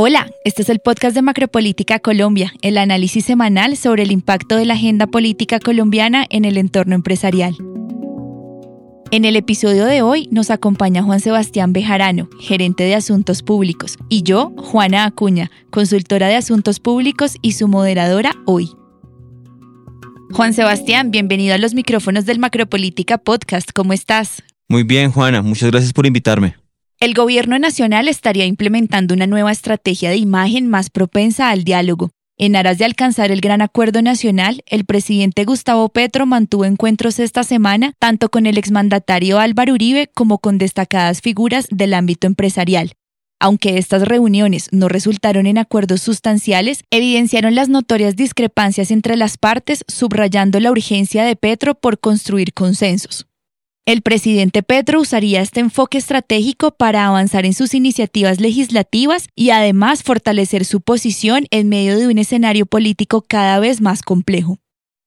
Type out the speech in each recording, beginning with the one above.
Hola, este es el podcast de Macropolítica Colombia, el análisis semanal sobre el impacto de la agenda política colombiana en el entorno empresarial. En el episodio de hoy nos acompaña Juan Sebastián Bejarano, gerente de Asuntos Públicos, y yo, Juana Acuña, consultora de Asuntos Públicos y su moderadora hoy. Juan Sebastián, bienvenido a los micrófonos del Macropolítica Podcast. ¿Cómo estás? Muy bien, Juana. Muchas gracias por invitarme. El gobierno nacional estaría implementando una nueva estrategia de imagen más propensa al diálogo. En aras de alcanzar el gran acuerdo nacional, el presidente Gustavo Petro mantuvo encuentros esta semana tanto con el exmandatario Álvaro Uribe como con destacadas figuras del ámbito empresarial. Aunque estas reuniones no resultaron en acuerdos sustanciales, evidenciaron las notorias discrepancias entre las partes, subrayando la urgencia de Petro por construir consensos. El presidente Petro usaría este enfoque estratégico para avanzar en sus iniciativas legislativas y además fortalecer su posición en medio de un escenario político cada vez más complejo.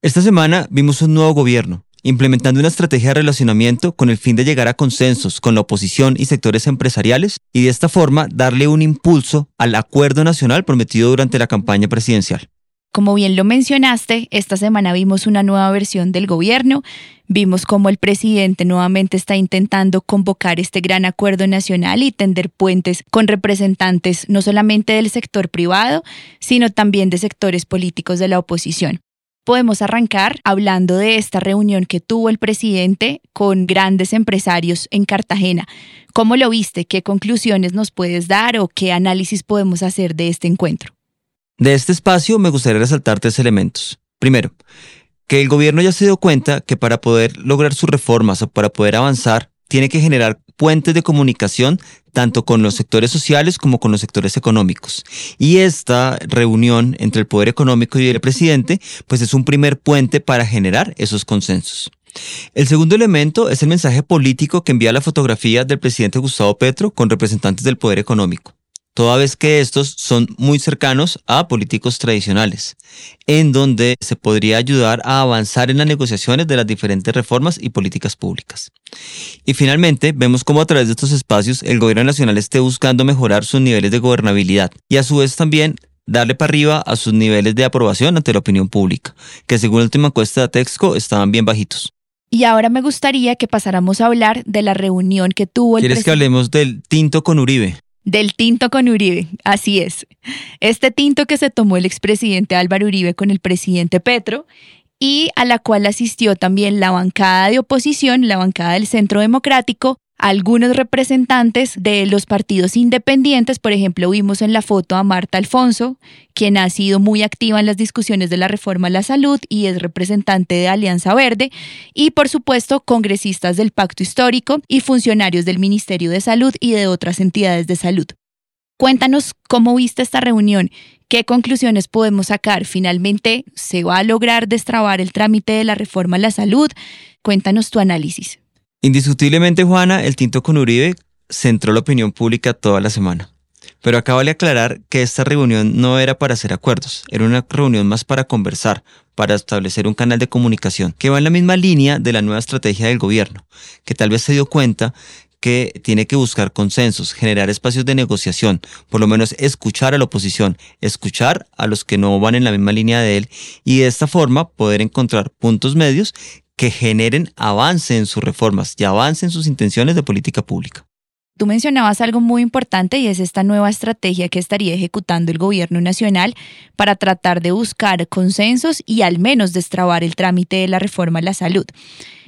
Esta semana vimos un nuevo gobierno, implementando una estrategia de relacionamiento con el fin de llegar a consensos con la oposición y sectores empresariales y de esta forma darle un impulso al acuerdo nacional prometido durante la campaña presidencial. Como bien lo mencionaste, esta semana vimos una nueva versión del gobierno, vimos cómo el presidente nuevamente está intentando convocar este gran acuerdo nacional y tender puentes con representantes no solamente del sector privado, sino también de sectores políticos de la oposición. Podemos arrancar hablando de esta reunión que tuvo el presidente con grandes empresarios en Cartagena. ¿Cómo lo viste? ¿Qué conclusiones nos puedes dar o qué análisis podemos hacer de este encuentro? De este espacio me gustaría resaltar tres elementos. Primero, que el gobierno ya se dio cuenta que para poder lograr sus reformas o para poder avanzar, tiene que generar puentes de comunicación tanto con los sectores sociales como con los sectores económicos. Y esta reunión entre el poder económico y el presidente, pues es un primer puente para generar esos consensos. El segundo elemento es el mensaje político que envía la fotografía del presidente Gustavo Petro con representantes del poder económico toda vez que estos son muy cercanos a políticos tradicionales, en donde se podría ayudar a avanzar en las negociaciones de las diferentes reformas y políticas públicas. Y finalmente, vemos cómo a través de estos espacios el gobierno nacional esté buscando mejorar sus niveles de gobernabilidad y a su vez también darle para arriba a sus niveles de aprobación ante la opinión pública, que según la última encuesta de Texco estaban bien bajitos. Y ahora me gustaría que pasáramos a hablar de la reunión que tuvo el ¿Quieres que hablemos del tinto con Uribe? Del tinto con Uribe, así es. Este tinto que se tomó el expresidente Álvaro Uribe con el presidente Petro y a la cual asistió también la bancada de oposición, la bancada del Centro Democrático, algunos representantes de los partidos independientes, por ejemplo, vimos en la foto a Marta Alfonso, quien ha sido muy activa en las discusiones de la reforma a la salud y es representante de Alianza Verde, y por supuesto congresistas del Pacto Histórico y funcionarios del Ministerio de Salud y de otras entidades de salud. Cuéntanos cómo viste esta reunión, qué conclusiones podemos sacar. Finalmente, ¿se va a lograr destrabar el trámite de la reforma a la salud? Cuéntanos tu análisis. Indiscutiblemente, Juana, el tinto con Uribe centró la opinión pública toda la semana. Pero acá vale aclarar que esta reunión no era para hacer acuerdos, era una reunión más para conversar, para establecer un canal de comunicación que va en la misma línea de la nueva estrategia del gobierno, que tal vez se dio cuenta que tiene que buscar consensos, generar espacios de negociación, por lo menos escuchar a la oposición, escuchar a los que no van en la misma línea de él y de esta forma poder encontrar puntos medios que generen avance en sus reformas y avance en sus intenciones de política pública. Tú mencionabas algo muy importante y es esta nueva estrategia que estaría ejecutando el gobierno nacional para tratar de buscar consensos y al menos destrabar el trámite de la reforma a la salud.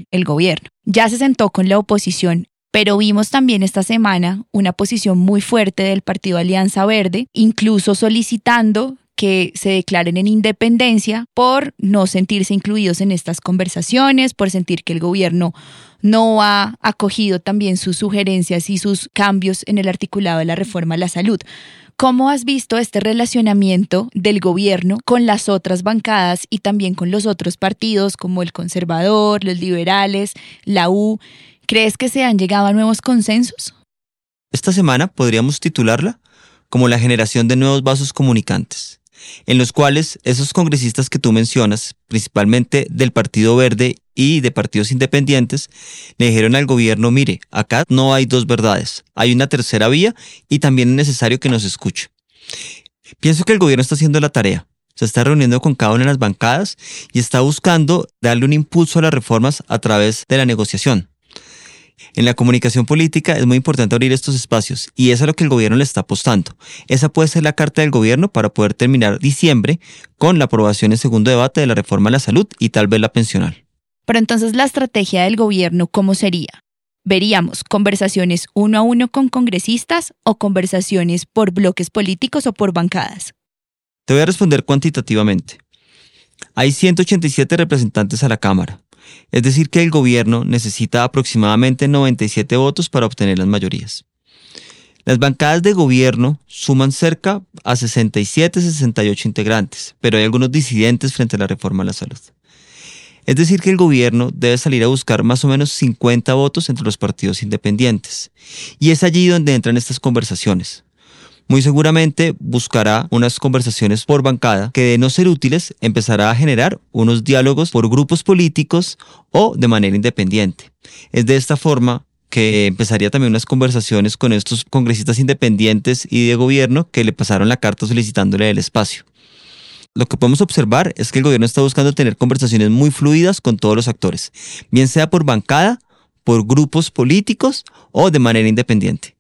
El gobierno ya se sentó con la oposición pero vimos también esta semana una posición muy fuerte del Partido Alianza Verde, incluso solicitando que se declaren en independencia por no sentirse incluidos en estas conversaciones, por sentir que el gobierno no ha acogido también sus sugerencias y sus cambios en el articulado de la reforma a la salud. ¿Cómo has visto este relacionamiento del gobierno con las otras bancadas y también con los otros partidos como el conservador, los liberales, la U? ¿Crees que se han llegado a nuevos consensos? Esta semana podríamos titularla como la generación de nuevos vasos comunicantes en los cuales esos congresistas que tú mencionas, principalmente del Partido Verde y de partidos independientes, le dijeron al gobierno, mire, acá no hay dos verdades, hay una tercera vía y también es necesario que nos escuche. Pienso que el gobierno está haciendo la tarea. Se está reuniendo con cada una de las bancadas y está buscando darle un impulso a las reformas a través de la negociación. En la comunicación política es muy importante abrir estos espacios y eso es a lo que el gobierno le está apostando. Esa puede ser la carta del gobierno para poder terminar diciembre con la aprobación en segundo debate de la reforma a la salud y tal vez la pensional. Pero entonces la estrategia del gobierno, ¿cómo sería? ¿Veríamos conversaciones uno a uno con congresistas o conversaciones por bloques políticos o por bancadas? Te voy a responder cuantitativamente. Hay 187 representantes a la Cámara. Es decir, que el gobierno necesita aproximadamente 97 votos para obtener las mayorías. Las bancadas de gobierno suman cerca a 67-68 integrantes, pero hay algunos disidentes frente a la reforma a la salud. Es decir, que el gobierno debe salir a buscar más o menos 50 votos entre los partidos independientes. Y es allí donde entran estas conversaciones. Muy seguramente buscará unas conversaciones por bancada que de no ser útiles empezará a generar unos diálogos por grupos políticos o de manera independiente. Es de esta forma que empezaría también unas conversaciones con estos congresistas independientes y de gobierno que le pasaron la carta solicitándole el espacio. Lo que podemos observar es que el gobierno está buscando tener conversaciones muy fluidas con todos los actores, bien sea por bancada, por grupos políticos o de manera independiente.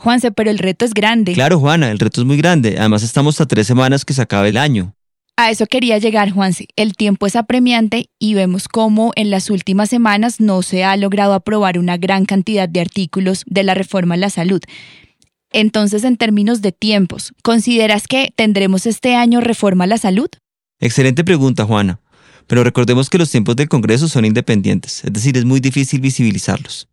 Juanse, pero el reto es grande. Claro, Juana, el reto es muy grande. Además, estamos a tres semanas que se acabe el año. A eso quería llegar, Juanse. El tiempo es apremiante y vemos cómo en las últimas semanas no se ha logrado aprobar una gran cantidad de artículos de la reforma a la salud. Entonces, en términos de tiempos, ¿consideras que tendremos este año reforma a la salud? Excelente pregunta, Juana. Pero recordemos que los tiempos del Congreso son independientes, es decir, es muy difícil visibilizarlos.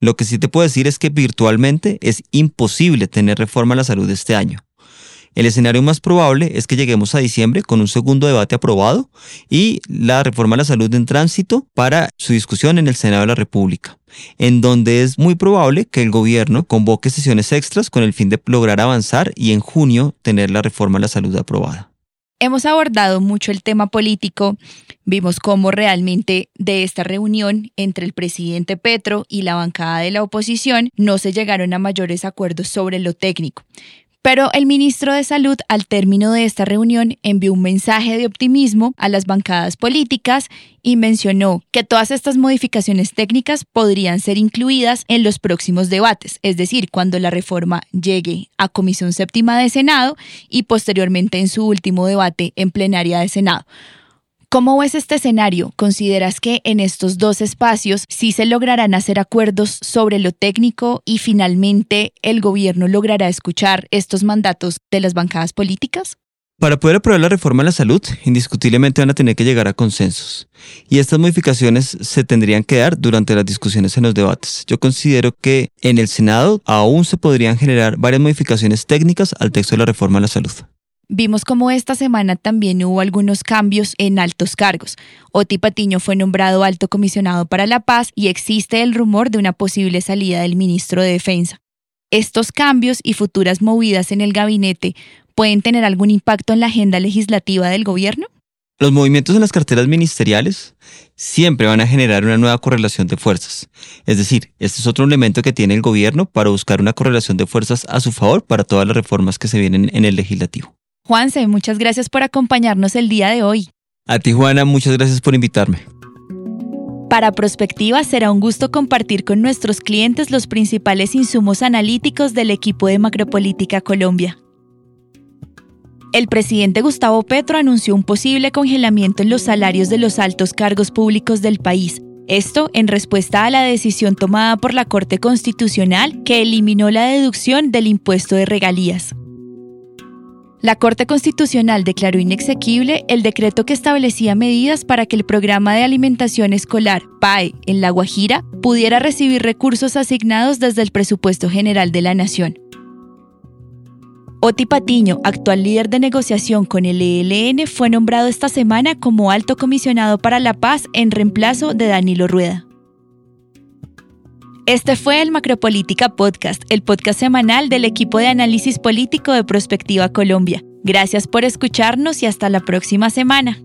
Lo que sí te puedo decir es que virtualmente es imposible tener reforma a la salud este año. El escenario más probable es que lleguemos a diciembre con un segundo debate aprobado y la reforma a la salud en tránsito para su discusión en el Senado de la República, en donde es muy probable que el gobierno convoque sesiones extras con el fin de lograr avanzar y en junio tener la reforma a la salud aprobada. Hemos abordado mucho el tema político, vimos cómo realmente de esta reunión entre el presidente Petro y la bancada de la oposición no se llegaron a mayores acuerdos sobre lo técnico. Pero el ministro de Salud, al término de esta reunión, envió un mensaje de optimismo a las bancadas políticas y mencionó que todas estas modificaciones técnicas podrían ser incluidas en los próximos debates, es decir, cuando la reforma llegue a Comisión Séptima de Senado y posteriormente en su último debate en plenaria de Senado. ¿Cómo ves este escenario? ¿Consideras que en estos dos espacios sí se lograrán hacer acuerdos sobre lo técnico y finalmente el gobierno logrará escuchar estos mandatos de las bancadas políticas? Para poder aprobar la reforma a la salud, indiscutiblemente van a tener que llegar a consensos. Y estas modificaciones se tendrían que dar durante las discusiones en los debates. Yo considero que en el Senado aún se podrían generar varias modificaciones técnicas al texto de la reforma a la salud. Vimos como esta semana también hubo algunos cambios en altos cargos. Oti Patiño fue nombrado alto comisionado para la paz y existe el rumor de una posible salida del ministro de Defensa. ¿Estos cambios y futuras movidas en el gabinete pueden tener algún impacto en la agenda legislativa del gobierno? Los movimientos en las carteras ministeriales siempre van a generar una nueva correlación de fuerzas. Es decir, este es otro elemento que tiene el gobierno para buscar una correlación de fuerzas a su favor para todas las reformas que se vienen en el legislativo. Juanse, muchas gracias por acompañarnos el día de hoy. A ti, Juana, muchas gracias por invitarme. Para Prospectiva será un gusto compartir con nuestros clientes los principales insumos analíticos del equipo de Macropolítica Colombia. El presidente Gustavo Petro anunció un posible congelamiento en los salarios de los altos cargos públicos del país. Esto en respuesta a la decisión tomada por la Corte Constitucional que eliminó la deducción del impuesto de regalías. La Corte Constitucional declaró inexequible el decreto que establecía medidas para que el programa de alimentación escolar PAE en La Guajira pudiera recibir recursos asignados desde el presupuesto general de la Nación. Oti Patiño, actual líder de negociación con el ELN, fue nombrado esta semana como alto comisionado para la paz en reemplazo de Danilo Rueda. Este fue el Macropolítica Podcast, el podcast semanal del equipo de análisis político de Prospectiva Colombia. Gracias por escucharnos y hasta la próxima semana.